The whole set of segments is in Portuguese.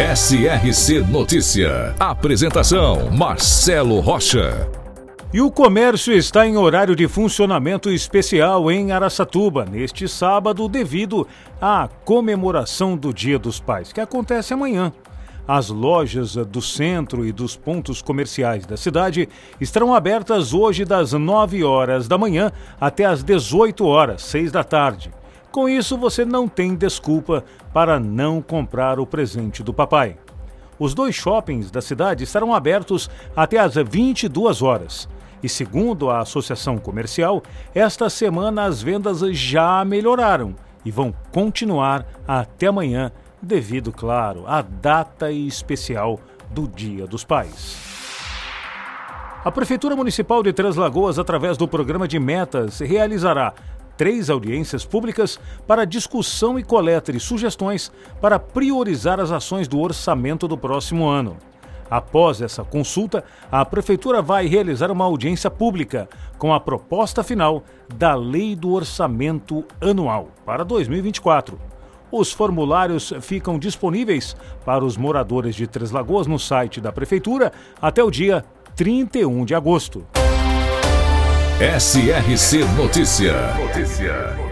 SRC Notícia. Apresentação: Marcelo Rocha. E o comércio está em horário de funcionamento especial em Araçatuba neste sábado, devido à comemoração do Dia dos Pais, que acontece amanhã. As lojas do centro e dos pontos comerciais da cidade estarão abertas hoje das 9 horas da manhã até as 18 horas, 6 da tarde. Com isso, você não tem desculpa para não comprar o presente do papai. Os dois shoppings da cidade estarão abertos até às 22 horas. E segundo a Associação Comercial, esta semana as vendas já melhoraram e vão continuar até amanhã, devido, claro, à data especial do Dia dos Pais. A Prefeitura Municipal de Três Lagoas, através do programa de metas, realizará três audiências públicas para discussão e coleta de sugestões para priorizar as ações do orçamento do próximo ano. Após essa consulta, a Prefeitura vai realizar uma audiência pública com a proposta final da Lei do Orçamento Anual para 2024. Os formulários ficam disponíveis para os moradores de Três Lagoas no site da Prefeitura até o dia 31 de agosto. SRC Notícia. Notícia.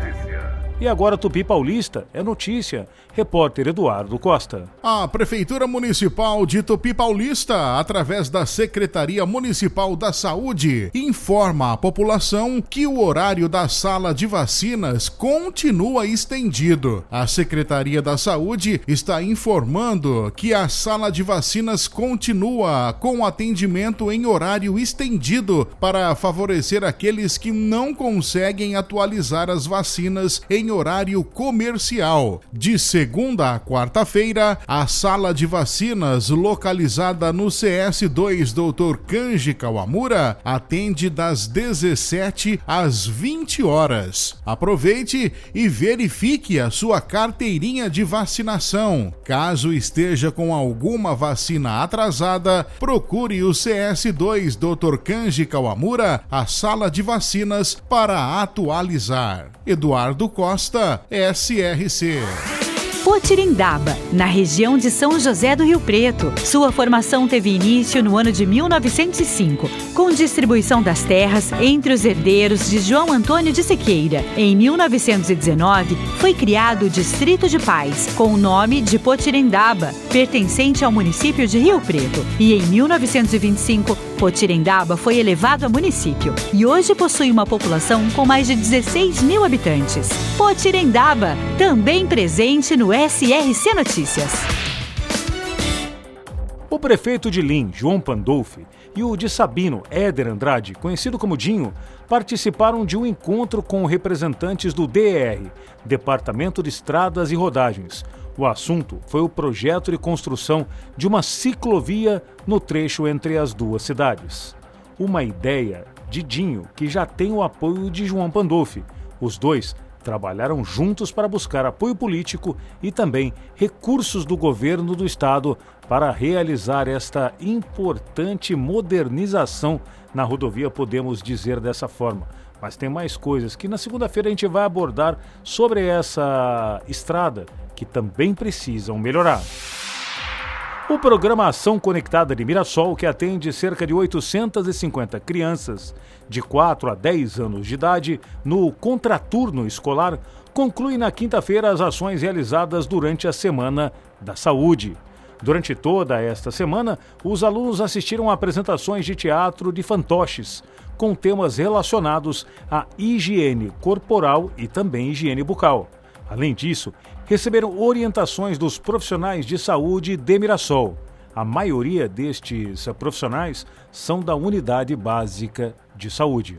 E agora Tupi Paulista é notícia. Repórter Eduardo Costa. A Prefeitura Municipal de Tupi Paulista, através da Secretaria Municipal da Saúde, informa a população que o horário da sala de vacinas continua estendido. A Secretaria da Saúde está informando que a sala de vacinas continua com atendimento em horário estendido para favorecer aqueles que não conseguem atualizar as vacinas em horário comercial. De segunda a quarta-feira, a sala de vacinas localizada no CS2 Dr. Kanji Kawamura atende das 17 às 20 horas. Aproveite e verifique a sua carteirinha de vacinação. Caso esteja com alguma vacina atrasada, procure o CS2 Dr. Kanji Kawamura, a sala de vacinas, para atualizar. Eduardo Costa, SRC. Potirindaba, na região de São José do Rio Preto. Sua formação teve início no ano de 1905, com distribuição das terras entre os herdeiros de João Antônio de Sequeira. Em 1919, foi criado o Distrito de Paz, com o nome de Potirendaba, pertencente ao município de Rio Preto. E em 1925, Potirendaba foi elevado a município e hoje possui uma população com mais de 16 mil habitantes. Potirendaba, também presente no SRC Notícias. O prefeito de Lim, João Pandolfi, e o de Sabino, Éder Andrade, conhecido como Dinho, participaram de um encontro com representantes do DER, Departamento de Estradas e Rodagens. O assunto foi o projeto de construção de uma ciclovia no trecho entre as duas cidades. Uma ideia de Dinho que já tem o apoio de João Pandolfi. Os dois trabalharam juntos para buscar apoio político e também recursos do governo do estado para realizar esta importante modernização na rodovia, podemos dizer dessa forma. Mas tem mais coisas que na segunda-feira a gente vai abordar sobre essa estrada que também precisam melhorar. O programa Ação Conectada de Mirassol, que atende cerca de 850 crianças de 4 a 10 anos de idade no contraturno escolar, conclui na quinta-feira as ações realizadas durante a Semana da Saúde. Durante toda esta semana, os alunos assistiram a apresentações de teatro de fantoches, com temas relacionados à higiene corporal e também higiene bucal. Além disso, receberam orientações dos profissionais de saúde de Mirassol. A maioria destes profissionais são da Unidade Básica de Saúde.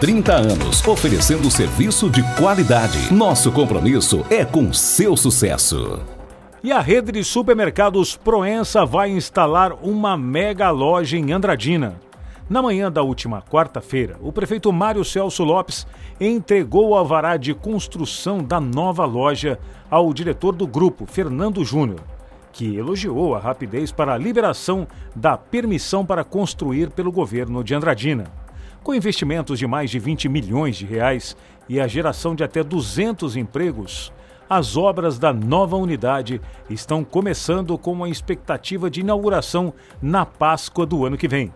30 anos, oferecendo serviço de qualidade. Nosso compromisso é com seu sucesso. E a rede de supermercados Proença vai instalar uma mega loja em Andradina. Na manhã da última quarta-feira, o prefeito Mário Celso Lopes entregou o alvará de construção da nova loja ao diretor do grupo, Fernando Júnior, que elogiou a rapidez para a liberação da permissão para construir pelo governo de Andradina. Com investimentos de mais de 20 milhões de reais e a geração de até 200 empregos, as obras da nova unidade estão começando com uma expectativa de inauguração na Páscoa do ano que vem.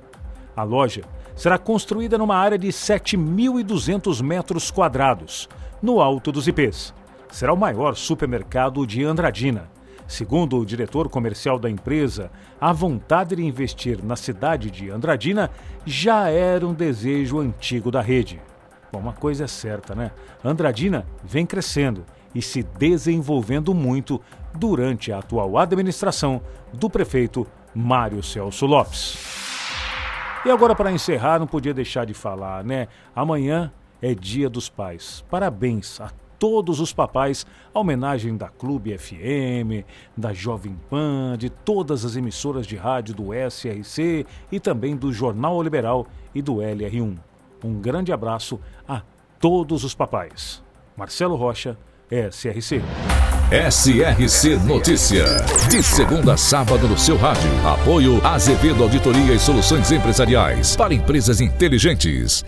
A loja será construída numa área de 7.200 metros quadrados, no alto dos IPs. Será o maior supermercado de Andradina. Segundo o diretor comercial da empresa, a vontade de investir na cidade de Andradina já era um desejo antigo da rede. Bom, uma coisa é certa, né? Andradina vem crescendo e se desenvolvendo muito durante a atual administração do prefeito Mário Celso Lopes. E agora, para encerrar, não podia deixar de falar, né? Amanhã é Dia dos Pais. Parabéns a todos os papais, a homenagem da Clube FM, da Jovem Pan, de todas as emissoras de rádio do SRC e também do Jornal Liberal e do LR1. Um grande abraço a todos os papais. Marcelo Rocha, SRC. SRC Notícia. De segunda a sábado no seu rádio. Apoio Azevedo Auditoria e Soluções Empresariais para empresas inteligentes.